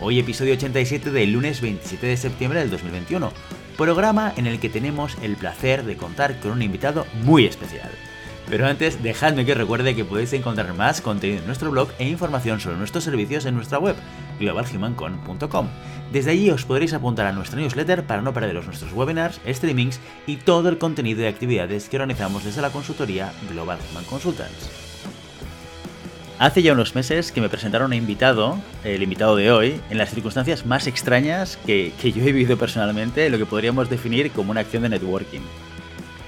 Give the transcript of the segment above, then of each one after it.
Hoy episodio 87 del lunes 27 de septiembre del 2021, programa en el que tenemos el placer de contar con un invitado muy especial. Pero antes, dejadme que recuerde que podéis encontrar más contenido en nuestro blog e información sobre nuestros servicios en nuestra web, globalhumancon.com. Desde allí os podréis apuntar a nuestra newsletter para no perderos nuestros webinars, streamings y todo el contenido y actividades que organizamos desde la consultoría Global Human Consultants. Hace ya unos meses que me presentaron un invitado, el invitado de hoy, en las circunstancias más extrañas que, yo he vivido personalmente, lo que podríamos definir como una acción de networking.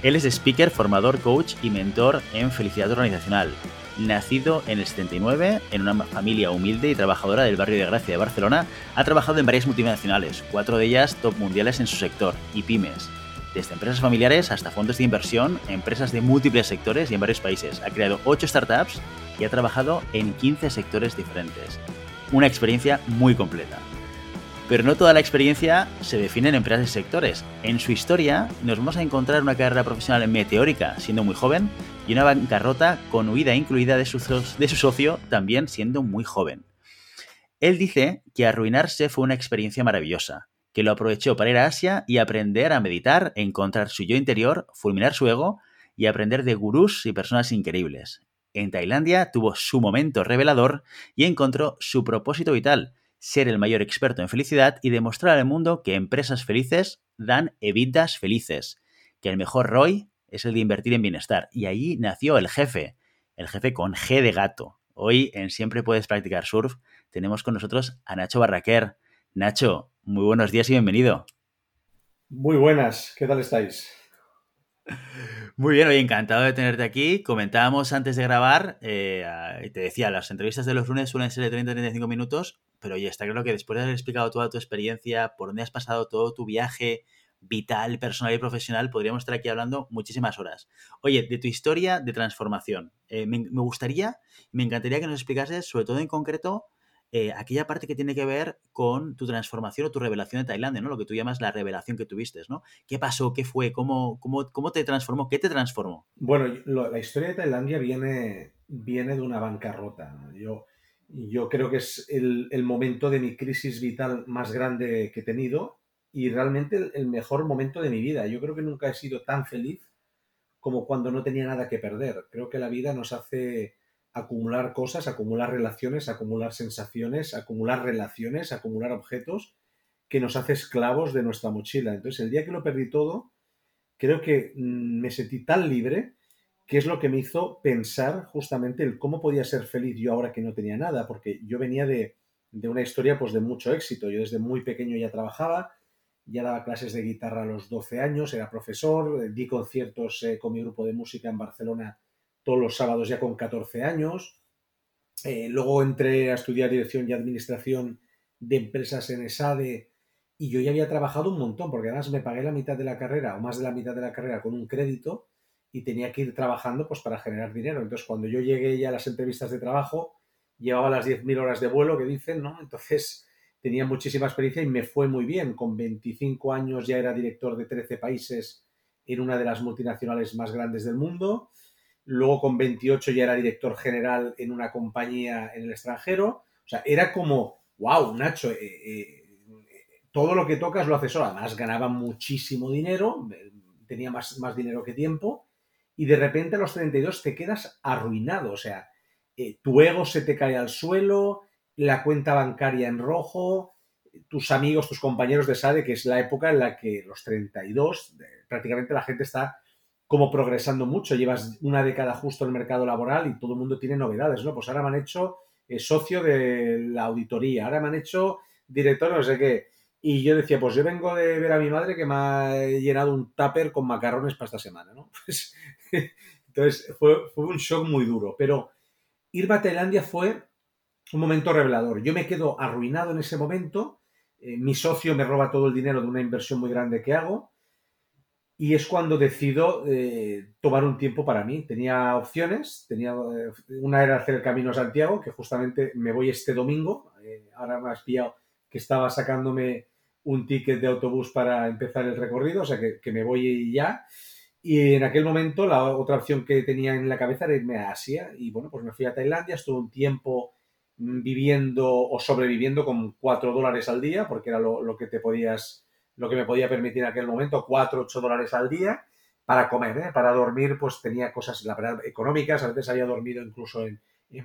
Él es speaker, formador, coach y mentor en felicidad organizacional. Nacido en el 79, en una familia humilde y trabajadora del barrio de Gracia de Barcelona, ha trabajado en varias multinacionales, cuatro de ellas top mundiales en su sector, y pymes desde empresas familiares hasta fondos de inversión, empresas de múltiples sectores y en varios países. Ha creado 8 startups y ha trabajado en 15 sectores diferentes. Una experiencia muy completa. Pero no toda la experiencia se define en empresas y sectores. En su historia nos vamos a encontrar una carrera profesional meteórica siendo muy joven y una bancarrota con huida incluida de su, de su socio también siendo muy joven. Él dice que arruinarse fue una experiencia maravillosa, que lo aprovechó para ir a Asia y aprender a meditar, encontrar su yo interior, fulminar su ego y aprender de gurús y personas increíbles. En Tailandia tuvo su momento revelador y encontró su propósito vital, ser el mayor experto en felicidad y demostrar al mundo que empresas felices dan evitas felices, que el mejor ROI es el de invertir en bienestar. Y allí nació el jefe, el jefe con G de gato. Hoy en Siempre Puedes Practicar Surf tenemos con nosotros a Nacho Barraquer. Nacho, muy buenos días y bienvenido. Muy buenas, ¿qué tal estáis? Muy bien, hoy encantado de tenerte aquí. Comentábamos antes de grabar, eh, te decía, las entrevistas de los lunes suelen ser de 30-35 minutos, pero oye, está claro que después de haber explicado toda tu experiencia, por dónde has pasado todo tu viaje vital, personal y profesional, podríamos estar aquí hablando muchísimas horas. Oye, de tu historia de transformación, eh, me, me, gustaría, me encantaría que nos explicases, sobre todo en concreto, eh, aquella parte que tiene que ver con tu transformación o tu revelación de Tailandia, ¿no? Lo que tú llamas la revelación que tuviste, ¿no? ¿Qué pasó? ¿Qué fue? ¿Cómo, cómo, cómo te transformó? ¿Qué te transformó? Bueno, la historia de Tailandia viene, viene de una bancarrota. Yo, yo creo que es el, el, momento de mi crisis vital más grande que he tenido y realmente el, el mejor momento de mi vida. Yo creo que nunca he sido tan feliz como cuando no tenía nada que perder. Creo que la vida nos hace acumular cosas, acumular relaciones, acumular sensaciones, acumular relaciones, acumular objetos que nos hace esclavos de nuestra mochila. Entonces, el día que lo perdí todo, creo que mm, me sentí tan libre que es lo que me hizo pensar justamente el cómo podía ser feliz yo ahora que no tenía nada, porque yo venía de, de una historia pues de mucho éxito. Yo desde muy pequeño ya trabajaba, ya daba clases de guitarra a los 12 años, era profesor, di conciertos eh, con mi grupo de música en Barcelona todos los sábados ya con 14 años. Eh, luego entré a estudiar dirección y administración de empresas en ESADE y yo ya había trabajado un montón, porque además me pagué la mitad de la carrera o más de la mitad de la carrera con un crédito y tenía que ir trabajando pues para generar dinero. Entonces cuando yo llegué ya a las entrevistas de trabajo, llevaba las 10.000 horas de vuelo que dicen, ¿no? Entonces tenía muchísima experiencia y me fue muy bien. Con 25 años ya era director de 13 países en una de las multinacionales más grandes del mundo. Luego con 28 ya era director general en una compañía en el extranjero. O sea, era como, wow, Nacho, eh, eh, todo lo que tocas lo haces solo. Además, ganaba muchísimo dinero, tenía más, más dinero que tiempo. Y de repente a los 32 te quedas arruinado. O sea, eh, tu ego se te cae al suelo, la cuenta bancaria en rojo, tus amigos, tus compañeros de SADE, que es la época en la que los 32, prácticamente la gente está como progresando mucho. Llevas una década justo en el mercado laboral y todo el mundo tiene novedades, ¿no? Pues ahora me han hecho eh, socio de la auditoría, ahora me han hecho director no sé qué. Y yo decía, pues yo vengo de ver a mi madre que me ha llenado un tupper con macarrones para esta semana, ¿no? Pues, entonces fue, un shock muy duro. Pero irme a Tailandia fue un momento revelador. Yo me quedo arruinado en ese momento, eh, mi socio me roba todo el dinero de una inversión muy grande que hago y es cuando decido eh, tomar un tiempo para mí. Tenía opciones, tenía, eh, una era hacer el Camino a Santiago, que justamente me voy este domingo, ahora me has pillado que estaba sacándome un ticket de autobús para empezar el recorrido, o sea que, que me voy ya. Y en aquel momento la otra opción que tenía en la cabeza era irme a Asia y bueno, pues me fui a Tailandia, estuve un tiempo viviendo o sobreviviendo con 4 dólares al día, porque era lo, que te podías, lo que me podía permitir en aquel momento, 4, 8 dólares al día para comer, ¿eh? para dormir, pues tenía cosas, la verdad, económicas, a veces había dormido incluso en,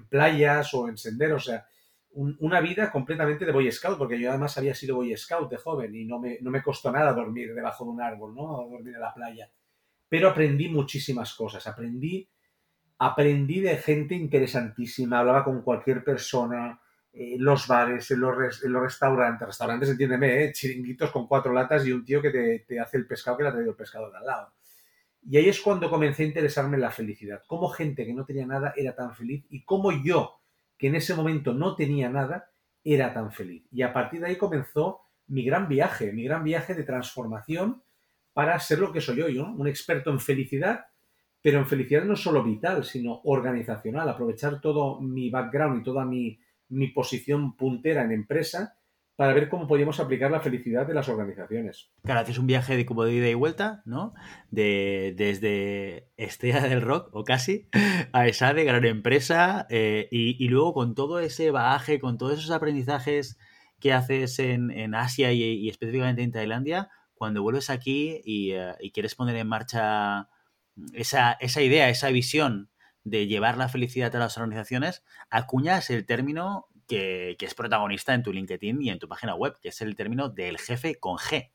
playas o en senderos, o sea, una vida completamente de Boy Scout, porque yo además había sido Boy Scout de joven y no me, no me costó nada dormir debajo de un árbol, ¿no? dormir en la playa. Pero aprendí muchísimas cosas, aprendí aprendí de gente interesantísima, hablaba con cualquier persona, en eh, los bares, en los, restaurantes, restaurantes, entiéndeme, ¿eh? chiringuitos con cuatro latas y un tío que te, hace el pescado que le ha traído el pescado de al lado. Y ahí es cuando comencé a interesarme en la felicidad, cómo gente que no tenía nada era tan feliz y cómo yo, que en ese momento no tenía nada, era tan feliz. Y a partir de ahí comenzó mi gran viaje, mi gran viaje de transformación para ser lo que soy hoy, un experto en felicidad pero en felicidad no solo vital, sino organizacional, aprovechar todo mi background y toda mi, posición puntera en empresa para ver cómo podíamos aplicar la felicidad de las organizaciones. Claro, haces un viaje de como de ida y vuelta, ¿no? De, desde Estrella del Rock, o casi, a esa de gran empresa, eh, y, luego con todo ese bagaje, con todos esos aprendizajes que haces en, Asia y, específicamente en Tailandia, cuando vuelves aquí y, eh, y quieres poner en marcha esa, esa idea, esa visión de llevar la felicidad a las organizaciones, acuñas el término que, es protagonista en tu LinkedIn y en tu página web, que es el término del jefe con G.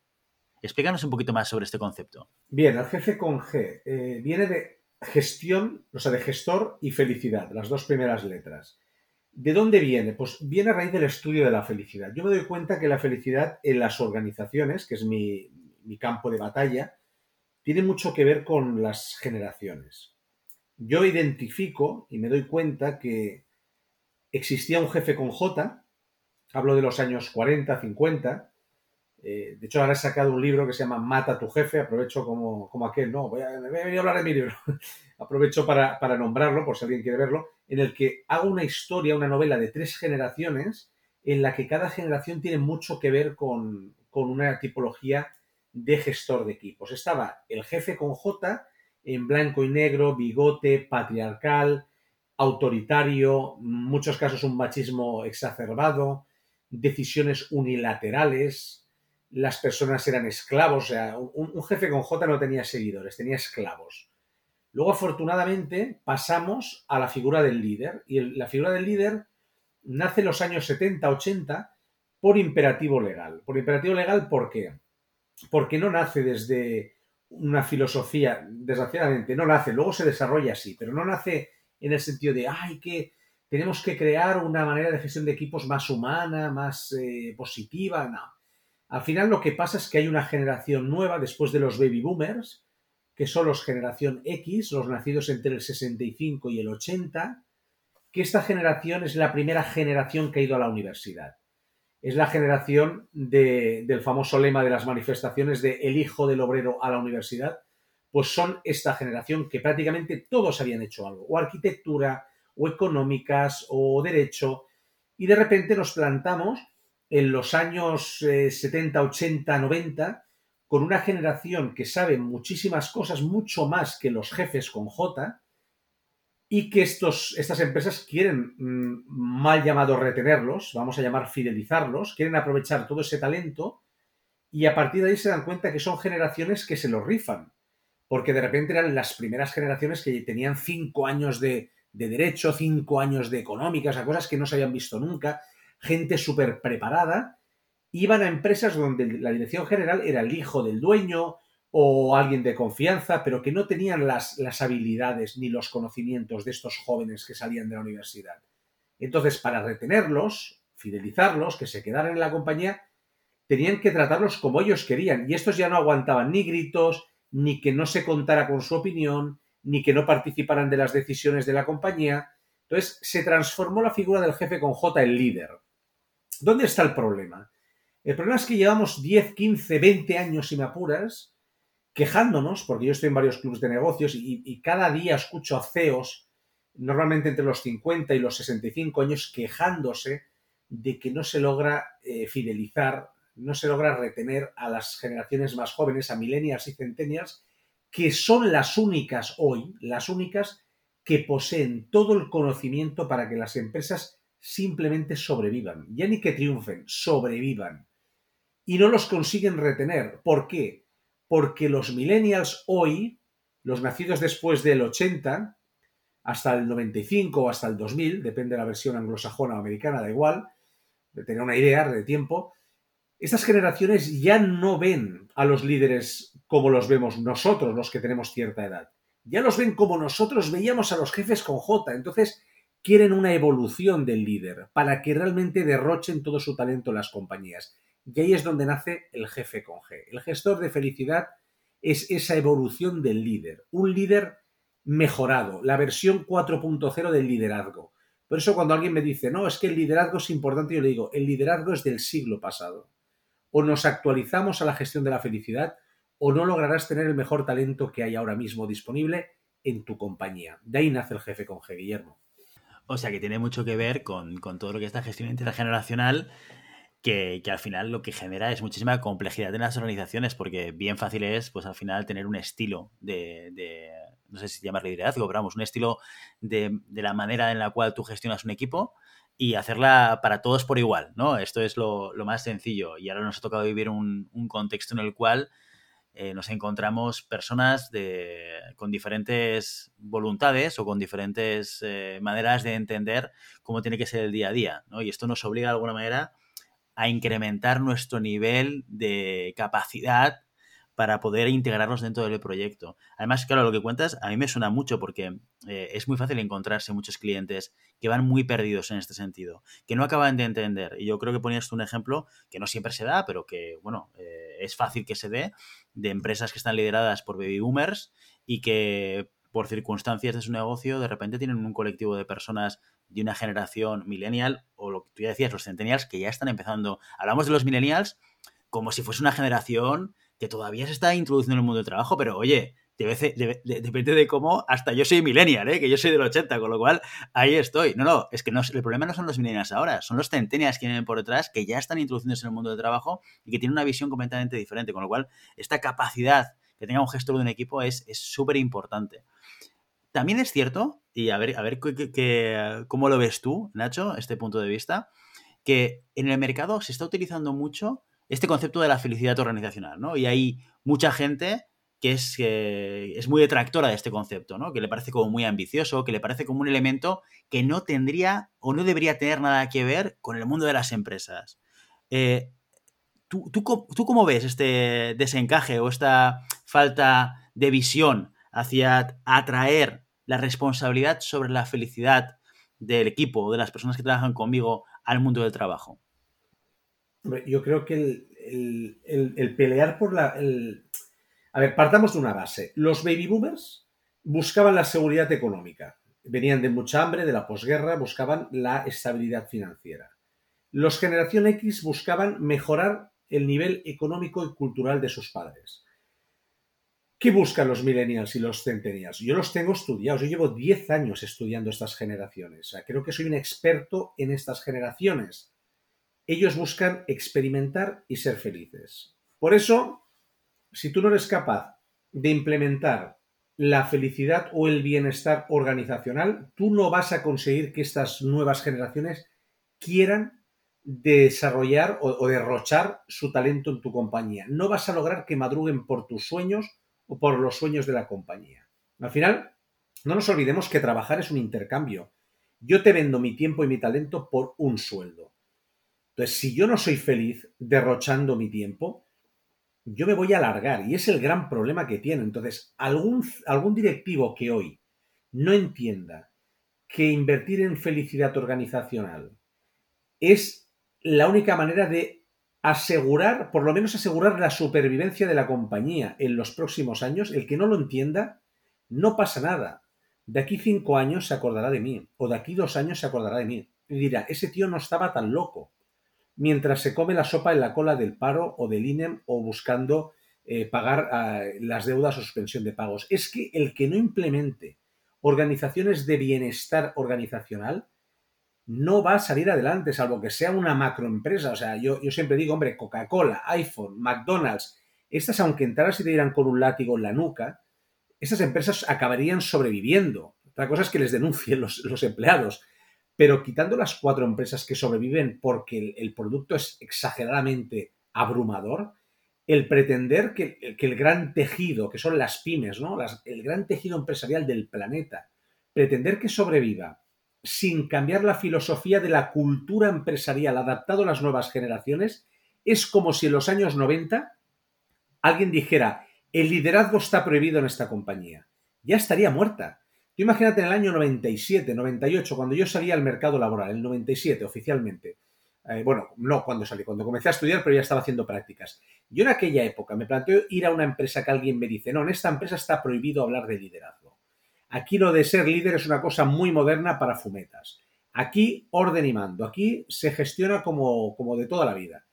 Explícanos un poquito más sobre este concepto. Bien, el jefe con G eh, viene de gestión, o sea, de gestor y felicidad, las dos primeras letras. ¿De dónde viene? Pues viene a raíz del estudio de la felicidad. Yo me doy cuenta que la felicidad en las organizaciones, que es mi, mi campo de batalla, tiene mucho que ver con las generaciones. Yo identifico y me doy cuenta que existía un jefe con J, hablo de los años 40, 50, eh, de hecho ahora he sacado un libro que se llama Mata a tu jefe, aprovecho como, como aquel, no, voy a, a hablar de mi libro, aprovecho para, nombrarlo por si alguien quiere verlo, en el que hago una historia, una novela de tres generaciones, en la que cada generación tiene mucho que ver con, con una tipología de gestor de equipos. Estaba el jefe con J en blanco y negro, bigote, patriarcal, autoritario, en muchos casos un machismo exacerbado, decisiones unilaterales, las personas eran esclavos, o sea, un, jefe con J no tenía seguidores, tenía esclavos. Luego, afortunadamente, pasamos a la figura del líder, y la figura del líder nace en los años 70-80 por imperativo legal. Por imperativo legal, ¿por qué? porque no nace desde una filosofía, desgraciadamente, no nace, luego se desarrolla así, pero no nace en el sentido de, ay, que tenemos que crear una manera de gestión de equipos más humana, más eh, positiva, no. Al final lo que pasa es que hay una generación nueva después de los baby boomers, que son los generación X, los nacidos entre el 65 y el 80, que esta generación es la primera generación que ha ido a la universidad es la generación del famoso lema de las manifestaciones de el hijo del obrero a la universidad, pues son esta generación que prácticamente todos habían hecho algo, o arquitectura, o económicas, o derecho, y de repente nos plantamos en los años 70, 80, 90 con una generación que sabe muchísimas cosas, mucho más que los jefes con J, y que estos, estas empresas quieren, mm, mal llamado retenerlos, vamos a llamar fidelizarlos, quieren aprovechar todo ese talento y a partir de ahí se dan cuenta que son generaciones que se lo rifan, porque de repente eran las primeras generaciones que tenían cinco años de, de derecho, cinco años de económicas, a cosas que no se habían visto nunca, gente súper preparada, iban a empresas donde la dirección general era el hijo del dueño, o alguien de confianza, pero que no tenían las, las habilidades ni los conocimientos de estos jóvenes que salían de la universidad. Entonces, para retenerlos, fidelizarlos, que se quedaran en la compañía, tenían que tratarlos como ellos querían. Y estos ya no aguantaban ni gritos, ni que no se contara con su opinión, ni que no participaran de las decisiones de la compañía, Entonces, se transformó la figura del jefe con J en líder. ¿Dónde está el problema? El problema es que llevamos 10, 15, 20 años, si me apuras, quejándonos, porque yo estoy en varios clubes de negocios y, cada día escucho a CEOs, normalmente entre los 50 y los 65 años, quejándose de que no se logra eh, fidelizar, no se logra retener a las generaciones más jóvenes, a millennials y centennials, que son las únicas hoy, las únicas que poseen todo el conocimiento para que las empresas simplemente sobrevivan, ya ni que triunfen, sobrevivan. Y no los consiguen retener. ¿Por qué? Porque los millennials hoy, los nacidos después del 80, hasta el 95 o hasta el 2000, depende de la versión anglosajona o americana, da igual, de tener una idea de tiempo, estas generaciones ya no ven a los líderes como los vemos nosotros, los que tenemos cierta edad. Ya los ven como nosotros veíamos a los jefes con J. Entonces, quieren una evolución del líder para que realmente derrochen todo su talento en las compañías. Y ahí es donde nace el jefe con G. El gestor de felicidad es esa evolución del líder, un líder mejorado, la versión 4.0 del liderazgo. Por eso cuando alguien me dice, no, es que el liderazgo es importante, yo le digo, el liderazgo es del siglo pasado. O nos actualizamos a la gestión de la felicidad o no lograrás tener el mejor talento que hay ahora mismo disponible en tu compañía. De ahí nace el jefe con G, Guillermo. O sea que tiene mucho que ver con, todo lo que es la gestión intergeneracional que, al final lo que genera es muchísima complejidad en las organizaciones, porque bien fácil es, pues al final, tener un estilo de, no sé si llamarle liderazgo, pero vamos, un estilo de, la manera en la cual tú gestionas un equipo y hacerla para todos por igual, ¿no? Esto es lo, más sencillo. Y ahora nos ha tocado vivir un, contexto en el cual eh, nos encontramos personas de, con diferentes voluntades o con diferentes eh, maneras de entender cómo tiene que ser el día a día, ¿no? Y esto nos obliga de alguna manera incrementar nuestro nivel de capacidad para poder integrarnos dentro del proyecto. Además, claro, lo que cuentas a mí me suena mucho porque eh, es muy fácil encontrarse muchos clientes que van muy perdidos en este sentido, que no acaban de entender. Y yo creo que ponías un ejemplo que no siempre se da, pero que, bueno, eh, es fácil que se dé, de empresas que están lideradas por baby boomers y que por circunstancias de su negocio de repente tienen un colectivo de personas de una generación millennial, o lo que tú ya decías, los centennials, que ya están empezando. Hablamos de los millennials como si fuese una generación que todavía se está introduciendo en el mundo del trabajo, pero oye, depende de cómo, hasta yo soy millennial, ¿eh? que yo soy del 80, con lo cual ahí estoy. No, no, es que no, el problema no son los millennials ahora, son los centennials que vienen por detrás, que ya están introduciéndose en el mundo del trabajo y que tienen una visión completamente diferente, con lo cual esta capacidad que tenga un gestor de un equipo es súper importante. También es cierto, y a ver, a ver cómo lo ves tú, Nacho, este punto de vista, que en el mercado se está utilizando mucho este concepto de la felicidad organizacional, ¿no? Y hay mucha gente que es, es muy detractora de este concepto, ¿no? Que le parece como muy ambicioso, que le parece como un elemento que no tendría o no debería tener nada que ver con el mundo de las empresas. Eh, ¿tú, tú, tú cómo ves este desencaje o esta falta de visión hacia atraer la responsabilidad sobre la felicidad del equipo de las personas que trabajan conmigo al mundo del trabajo? Yo creo que el, pelear por la... A ver, partamos de una base. Los baby boomers buscaban la seguridad económica. Venían de mucha hambre, de la posguerra, buscaban la estabilidad financiera. Los generación X buscaban mejorar el nivel económico y cultural de sus padres. ¿Qué buscan los millennials y los centennials? Yo los tengo estudiados, yo llevo 10 años estudiando estas generaciones, creo que soy un experto en estas generaciones. Ellos buscan experimentar y ser felices. Por eso, si tú no eres capaz de implementar la felicidad o el bienestar organizacional, tú no vas a conseguir que estas nuevas generaciones quieran desarrollar o, o derrochar su talento en tu compañía. No vas a lograr que madruguen por tus sueños o por los sueños de la compañía. Al final, no nos olvidemos que trabajar es un intercambio. Yo te vendo mi tiempo y mi talento por un sueldo. Entonces, si yo no soy feliz derrochando mi tiempo, yo me voy a alargar y es el gran problema que tiene. Entonces, algún, algún directivo que hoy no entienda que invertir en felicidad organizacional es la única manera de asegurar, por lo menos asegurar la supervivencia de la compañía en los próximos años, el que no lo entienda, no pasa nada. de aquí cinco años se acordará de mí, o de aquí dos años se acordará de mí. Y dirá, ese tío no estaba tan loco, mientras se come la sopa en la cola del paro o del INEM o buscando eh, pagar eh, las deudas o suspensión de pagos. Es que el que no implemente organizaciones de bienestar organizacional no va a salir adelante, salvo que sea una macroempresa. O sea, yo, yo siempre digo, hombre, Coca-Cola, iPhone, McDonald's, estas, aunque entraras y te dieran con un látigo en la nuca, esas empresas acabarían sobreviviendo. Otra cosa es que les denuncien los, empleados. Pero quitando las cuatro empresas que sobreviven porque el, producto es exageradamente abrumador, el pretender que, el gran tejido, que son las pymes, ¿no? el gran tejido empresarial del planeta, pretender que sobreviva sin cambiar la filosofía de la cultura empresarial adaptado a las nuevas generaciones, es como si en los años 90 alguien dijera, el liderazgo está prohibido en esta compañía. Ya estaría muerta. Tú imagínate en el año 97, 98, cuando yo salí al mercado laboral, el 97 oficialmente. Eh, bueno, no cuando salí, cuando comencé a estudiar, pero ya estaba haciendo prácticas. Yo en aquella época me planteo ir a una empresa que alguien me dice, no, en esta empresa está prohibido hablar de liderazgo. Aquí lo de ser líder es una cosa muy moderna para fumetas. Aquí orden y mando. Aquí se gestiona como, como de toda la vida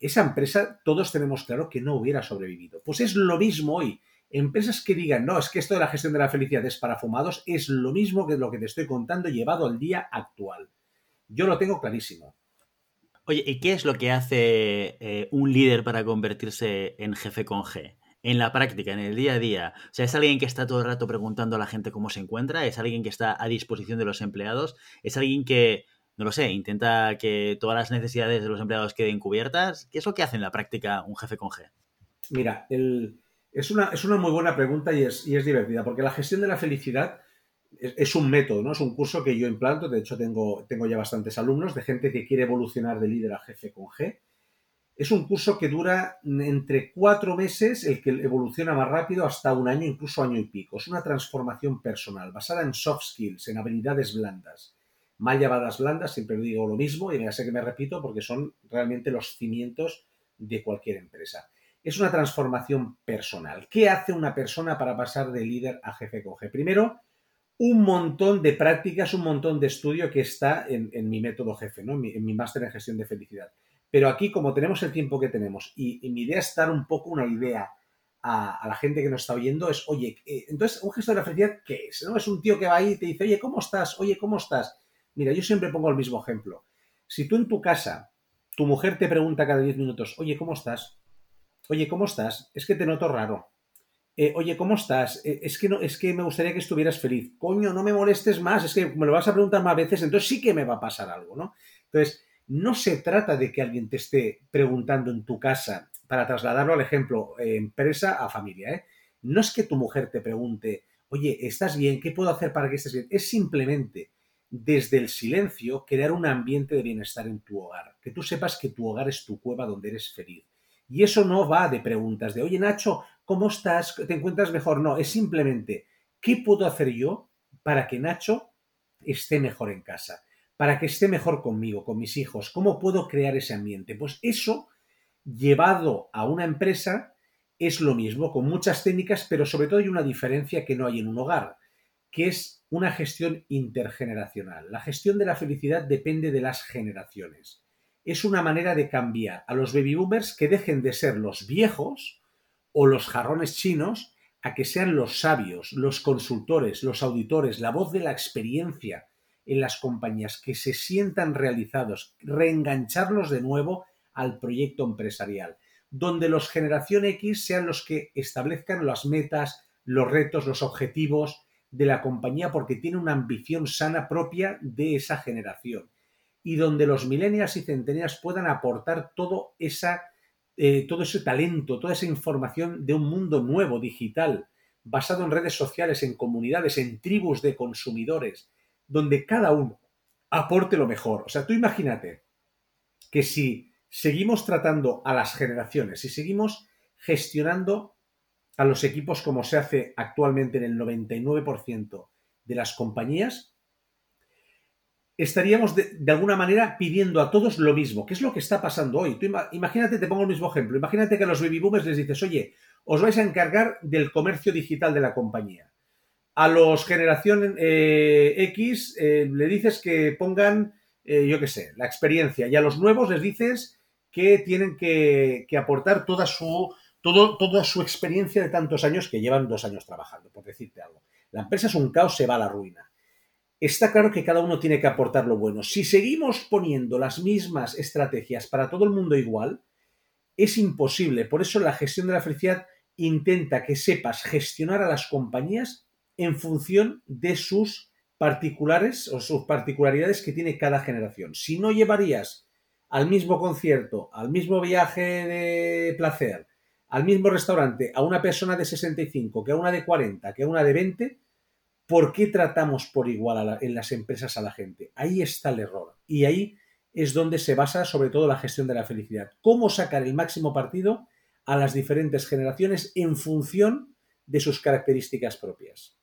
esa empresa todos tenemos claro que no hubiera sobrevivido. Pues es lo mismo hoy. Empresas que digan, no, es que esto de la gestión de la felicidad es para fumados, es lo mismo que lo que te estoy contando llevado al día actual. Yo lo tengo clarísimo. Oye, ¿y qué es lo que hace eh, un líder para convertirse en jefe con G? En la práctica, en el día a día. O sea, ¿es alguien que está todo el rato preguntando a la gente cómo se encuentra? ¿Es alguien que está a disposición de los empleados? ¿Es alguien que no lo sé, intenta que todas las necesidades de los empleados queden cubiertas. ¿Qué es lo que hace en la práctica un jefe con G? Mira, es, una, es, una, muy buena pregunta y es, y es, divertida, porque la gestión de la felicidad es, un método, ¿no? Es un curso que yo implanto, de hecho tengo, tengo ya bastantes alumnos de gente que quiere evolucionar de líder a jefe con G. Es un curso que dura entre cuatro meses, el que evoluciona más rápido, hasta un año, incluso año y pico. Es una transformación personal basada en soft skills, en habilidades blandas mal llevadas blandas, siempre digo lo mismo y ya sé que me repito porque son realmente los cimientos de cualquier empresa. Es una transformación personal. ¿Qué hace una persona para pasar de líder a jefe coge? Primero, un montón de prácticas, un montón de estudio que está en, mi método jefe, ¿no? en mi, máster en gestión de felicidad. Pero aquí, como tenemos el tiempo que tenemos y, mi idea es dar un poco una idea a, la gente que nos está oyendo, es, oye, eh, entonces, un gestor de la felicidad, ¿qué es? ¿No? Es un tío que va ahí y te dice, oye, ¿cómo estás? Oye, ¿cómo estás? Mira, yo siempre pongo el mismo ejemplo. Si tú en tu casa, tu mujer te pregunta cada 10 minutos, oye, ¿cómo estás? Oye, ¿cómo estás? Es que te noto raro. Eh, oye, ¿cómo estás? Eh, es, que no, es que me gustaría que estuvieras feliz. Coño, no me molestes más, es que me lo vas a preguntar más veces, entonces sí que me va a pasar algo, ¿no? Entonces, no se trata de que alguien te esté preguntando en tu casa, para trasladarlo al ejemplo, eh, empresa a familia, ¿eh? No es que tu mujer te pregunte, oye, ¿estás bien? ¿Qué puedo hacer para que estés bien? Es simplemente desde el silencio, crear un ambiente de bienestar en tu hogar. Que tú sepas que tu hogar es tu cueva donde eres feliz. Y eso no va de preguntas de, oye Nacho, ¿cómo estás? ¿Te encuentras mejor? No, es simplemente, ¿qué puedo hacer yo para que Nacho esté mejor en casa? Para que esté mejor conmigo, con mis hijos. ¿Cómo puedo crear ese ambiente? Pues eso, llevado a una empresa, es lo mismo, con muchas técnicas, pero sobre todo hay una diferencia que no hay en un hogar, que es una gestión intergeneracional. La gestión de la felicidad depende de las generaciones. Es una manera de cambiar a los baby boomers que dejen de ser los viejos o los jarrones chinos a que sean los sabios, los consultores, los auditores, la voz de la experiencia en las compañías, que se sientan realizados, reengancharlos de nuevo al proyecto empresarial, donde los generación X sean los que establezcan las metas, los retos, los objetivos, de la compañía porque tiene una ambición sana propia de esa generación y donde los millennials y centennials puedan aportar todo, esa, eh, todo ese talento, toda esa información de un mundo nuevo, digital, basado en redes sociales, en comunidades, en tribus de consumidores, donde cada uno aporte lo mejor. O sea, tú imagínate que si seguimos tratando a las generaciones, si seguimos gestionando a los equipos como se hace actualmente en el 99% de las compañías, estaríamos de, alguna manera pidiendo a todos lo mismo. ¿Qué es lo que está pasando hoy? imagínate, te pongo el mismo ejemplo. Imagínate que a los baby boomers les dices, oye, os vais a encargar del comercio digital de la compañía. A los generación eh, X eh, le dices que pongan, eh, yo qué sé, la experiencia. Y a los nuevos les dices que tienen que, aportar toda su, todo, toda su experiencia de tantos años que llevan dos años trabajando, por decirte algo. La empresa es un caos, se va a la ruina. Está claro que cada uno tiene que aportar lo bueno. Si seguimos poniendo las mismas estrategias para todo el mundo igual, es imposible. Por eso la gestión de la felicidad intenta que sepas gestionar a las compañías en función de sus particulares o sus particularidades que tiene cada generación. Si no llevarías al mismo concierto, al mismo viaje de placer, al mismo restaurante a una persona de 65 que a una de 40, que a una de 20, ¿por qué tratamos por igual en las empresas a la gente? Ahí está el error. Y ahí es donde se basa sobre todo la gestión de la felicidad. ¿Cómo sacar el máximo partido a las diferentes generaciones en función de sus características propias?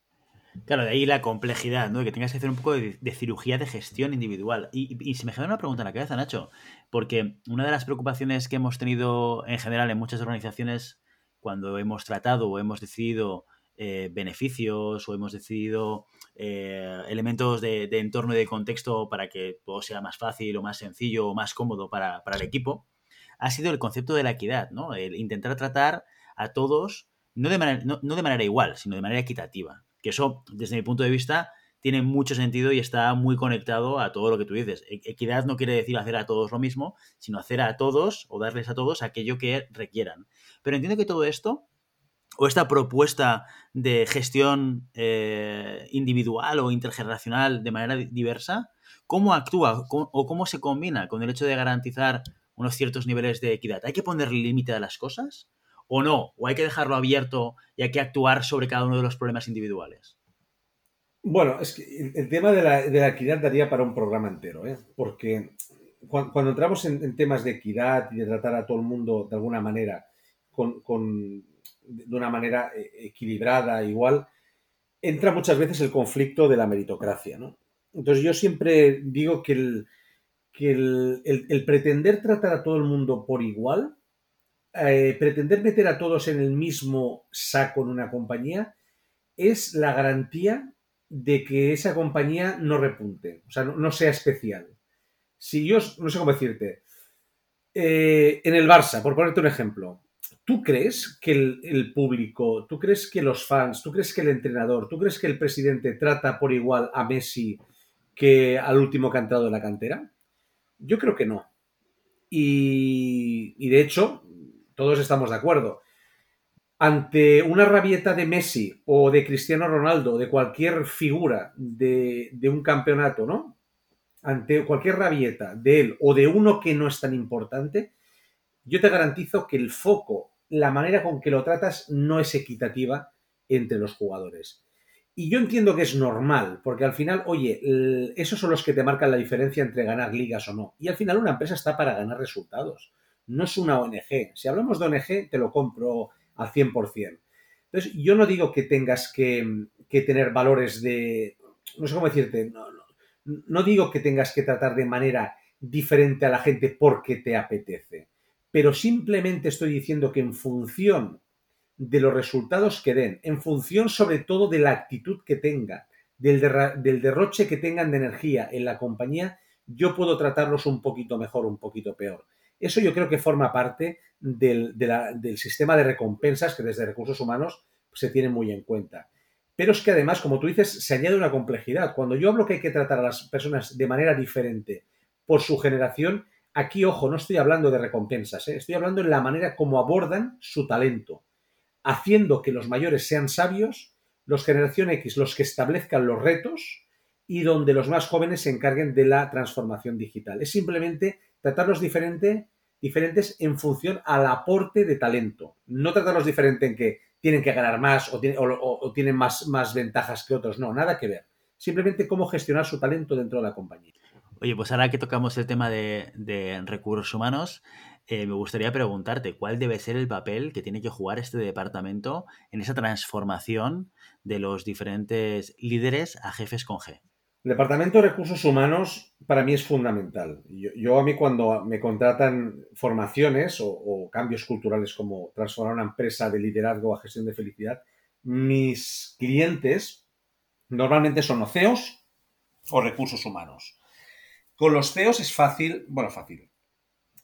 Claro, de ahí la complejidad, ¿no? Que tengas que hacer un poco de, cirugía de gestión individual. Y, y, se me genera una pregunta en la cabeza, Nacho, porque una de las preocupaciones que hemos tenido en general en muchas organizaciones cuando hemos tratado o hemos decidido eh, beneficios o hemos decidido eh, elementos de, entorno y de contexto para que todo sea más fácil o más sencillo o más cómodo para, para el equipo, ha sido el concepto de la equidad, ¿no? El intentar tratar a todos no de, manera, no, de manera igual, sino de manera equitativa. Que eso, desde mi punto de vista, tiene mucho sentido y está muy conectado a todo lo que tú dices. E, equidad no quiere decir hacer a todos lo mismo, sino hacer a todos o darles a todos aquello que requieran. Pero entiendo que todo esto, o esta propuesta de gestión eh, individual o intergeneracional de manera diversa, ¿cómo actúa o cómo se combina con el hecho de garantizar unos ciertos niveles de equidad. ¿Hay que poner límite a las cosas? ¿O no? ¿O hay que dejarlo abierto y hay que actuar sobre cada uno de los problemas individuales? Bueno, es que el tema de la, equidad daría para un programa entero, ¿eh? porque cuando, entramos en, temas de equidad y de tratar a todo el mundo de alguna manera, con, de una manera eh, equilibrada, igual, entra muchas veces el conflicto de la meritocracia. ¿no? Entonces yo siempre digo que el, que el, pretender tratar a todo el mundo por igual, eh, pretender meter a todos en el mismo saco en una compañía, es la garantía de que esa compañía no repunte, o sea, no, sea especial. Si yo, no sé cómo decirte, eh, en el Barça, por ponerte un ejemplo, ¿tú crees que el, el, público, tú crees que los fans, tú crees que el entrenador, tú crees que el presidente trata por igual a Messi que al último cantado de la cantera? Yo creo que no. Y, de hecho, todos estamos de acuerdo. Ante una rabieta de Messi o de Cristiano Ronaldo, de cualquier figura de, de un campeonato, ¿no? Ante cualquier rabieta de él o de uno que no es tan importante, yo te garantizo que el foco, la manera con que lo tratas no es equitativa entre los jugadores. Y yo entiendo que es normal, porque al final, oye, esos son los que te marcan la diferencia entre ganar ligas o no. Y al final una empresa está para ganar resultados. No es una ONG. Si hablamos de ONG, te lo compro al 100%. Entonces, yo no digo que tengas que, tener valores de... No sé cómo decirte. No, no, no digo que tengas que tratar de manera diferente a la gente porque te apetece. Pero simplemente estoy diciendo que en función de los resultados que den, en función sobre todo de la actitud que tenga, del, derroche que tengan de energía en la compañía, yo puedo tratarlos un poquito mejor, un poquito peor. Eso yo creo que forma parte del, del sistema de recompensas que desde recursos humanos se tiene muy en cuenta. Pero es que además, como tú dices, se añade una complejidad. Cuando yo hablo que hay que tratar a las personas de manera diferente por su generación, aquí, ojo, no estoy hablando de recompensas, ¿eh? estoy hablando en la manera como abordan su talento haciendo que los mayores sean sabios, los generación X los que establezcan los retos y donde los más jóvenes se encarguen de la transformación digital. Es simplemente tratarlos diferente, diferentes en función al aporte de talento. No tratarlos diferente en que tienen que ganar más o, tienen más, más ventajas que otros. No, nada que ver. Simplemente cómo gestionar su talento dentro de la compañía. Oye, pues ahora que tocamos el tema de, recursos humanos, eh, me gustaría preguntarte cuál debe ser el papel que tiene que jugar este departamento en esa transformación de los diferentes líderes a jefes con G. El departamento de recursos humanos para mí es fundamental. Yo, a mí cuando me contratan formaciones o, cambios culturales como transformar una empresa de liderazgo a gestión de felicidad, mis clientes Normalmente son o CEOs o recursos humanos. Con los CEOs es fácil, bueno, fácil.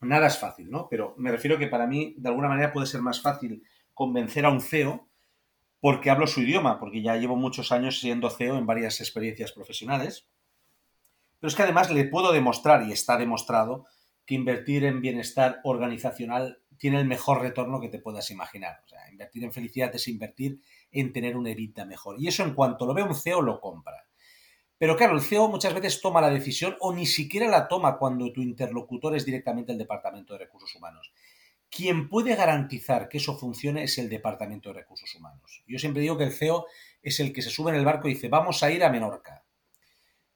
Nada es fácil, ¿no? Pero me refiero que para mí, de alguna manera, puede ser más fácil convencer a un CEO porque hablo su idioma, porque ya llevo muchos años siendo CEO en varias experiencias profesionales. Pero es que además le puedo demostrar, y está demostrado, que invertir en bienestar organizacional tiene el mejor retorno que te puedas imaginar. O sea, invertir en felicidad es invertir en tener una evita mejor. Y eso en cuanto lo ve un CEO lo compra. Pero claro, el CEO muchas veces toma la decisión o ni siquiera la toma cuando tu interlocutor es directamente el Departamento de Recursos Humanos. Quien puede garantizar que eso funcione es el Departamento de Recursos Humanos. Yo siempre digo que el CEO es el que se sube en el barco y dice, vamos a ir a Menorca.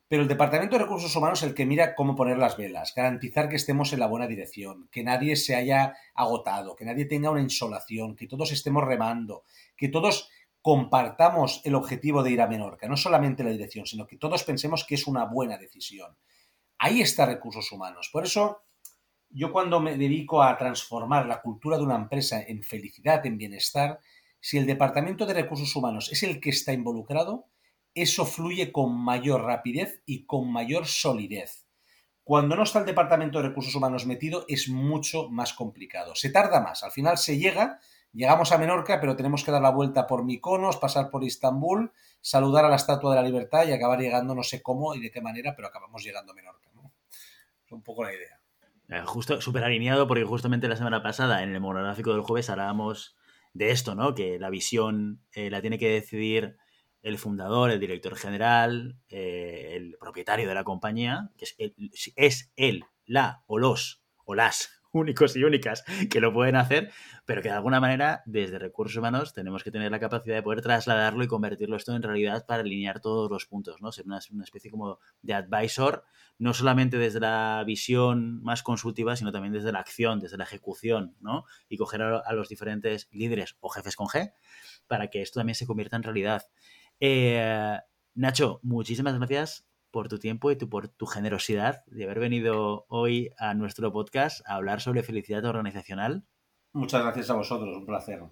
Pero el Departamento de Recursos Humanos es el que mira cómo poner las velas, garantizar que estemos en la buena dirección, que nadie se haya agotado, que nadie tenga una insolación, que todos estemos remando, que todos compartamos el objetivo de ir a Menorca, no solamente la dirección, sino que todos pensemos que es una buena decisión. Ahí está recursos humanos. Por eso yo cuando me dedico a transformar la cultura de una empresa en felicidad, en bienestar, si el Departamento de Recursos Humanos es el que está involucrado, eso fluye con mayor rapidez y con mayor solidez. Cuando no está el Departamento de Recursos Humanos metido es mucho más complicado. Se tarda más. Al final se llega, llegamos a Menorca, pero tenemos que dar la vuelta por Mykonos, pasar por Istambul, saludar a la Estatua de la Libertad y acabar llegando no sé cómo y de qué manera, pero acabamos llegando a Menorca. Es un poco la idea. Eh, justo, súper alineado, porque justamente la semana pasada, en el monográfico del jueves, hablábamos de esto, ¿no? Que la visión eh, la tiene que decidir el fundador, el director general, eh, el propietario de la compañía, que es él, es él, la o los o las únicos y únicas que lo pueden hacer, pero que de alguna manera desde recursos humanos tenemos que tener la capacidad de poder trasladarlo y convertirlo esto en realidad para alinear todos los puntos, ¿no? Ser una, una especie como de advisor, no solamente desde la visión más consultiva, sino también desde la acción, desde la ejecución, ¿no? Y coger a, los diferentes líderes o jefes con G para que esto también se convierta en realidad. Eh, Nacho, muchísimas gracias por tu tiempo y por tu generosidad de haber venido hoy a nuestro podcast a hablar sobre felicidad organizacional. Muchas gracias a vosotros, un placer.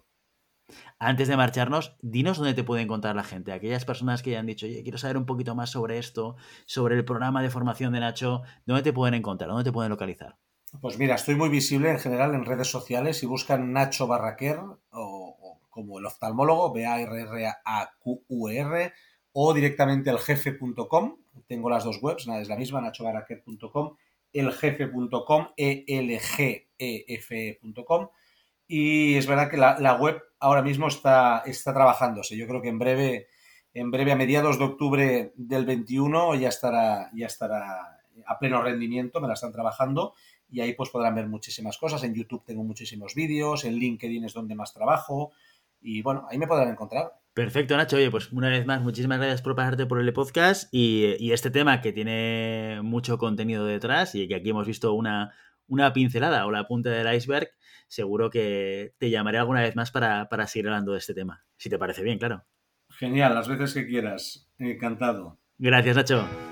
Antes de marcharnos, dinos dónde te puede encontrar la gente. Aquellas personas que ya han dicho, oye, quiero saber un poquito más sobre esto, sobre el programa de formación de Nacho, ¿dónde te pueden encontrar? ¿Dónde te pueden localizar? Pues mira, estoy muy visible en general en redes sociales. Si buscan Nacho Barraquer o, como el oftalmólogo, B-A-R-R-A-Q-U-R, o directamente eljefe.com. Tengo las dos webs, es la misma, nachobarraquer.com, eljefe.com, E-L-G-E-F-E.com. Y es verdad que la, web ahora mismo está, está trabajándose. Yo creo que en breve, en breve, a mediados de octubre del 21, ya estará, ya estará a pleno rendimiento, me la están trabajando y ahí pues podrán ver muchísimas cosas. En YouTube tengo muchísimos vídeos, en LinkedIn es donde más trabajo y bueno, ahí me podrán encontrar. Perfecto, Nacho. Oye, pues una vez más, muchísimas gracias por pasarte por el podcast y, este tema que tiene mucho contenido detrás y que aquí hemos visto una, una pincelada o la punta del iceberg, seguro que te llamaré alguna vez más para, para seguir hablando de este tema, si te parece bien, claro. Genial, las veces que quieras. Encantado. Gracias, Nacho.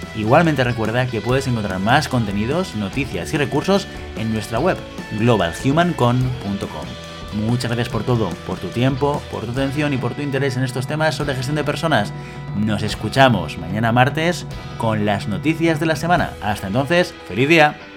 Igualmente recuerda que puedes encontrar más contenidos, noticias y recursos en nuestra web globalhumancon.com. Muchas gracias por todo, por tu tiempo, por tu atención y por tu interés en estos temas sobre gestión de personas. Nos escuchamos mañana martes con las noticias de la semana. Hasta entonces, feliz día.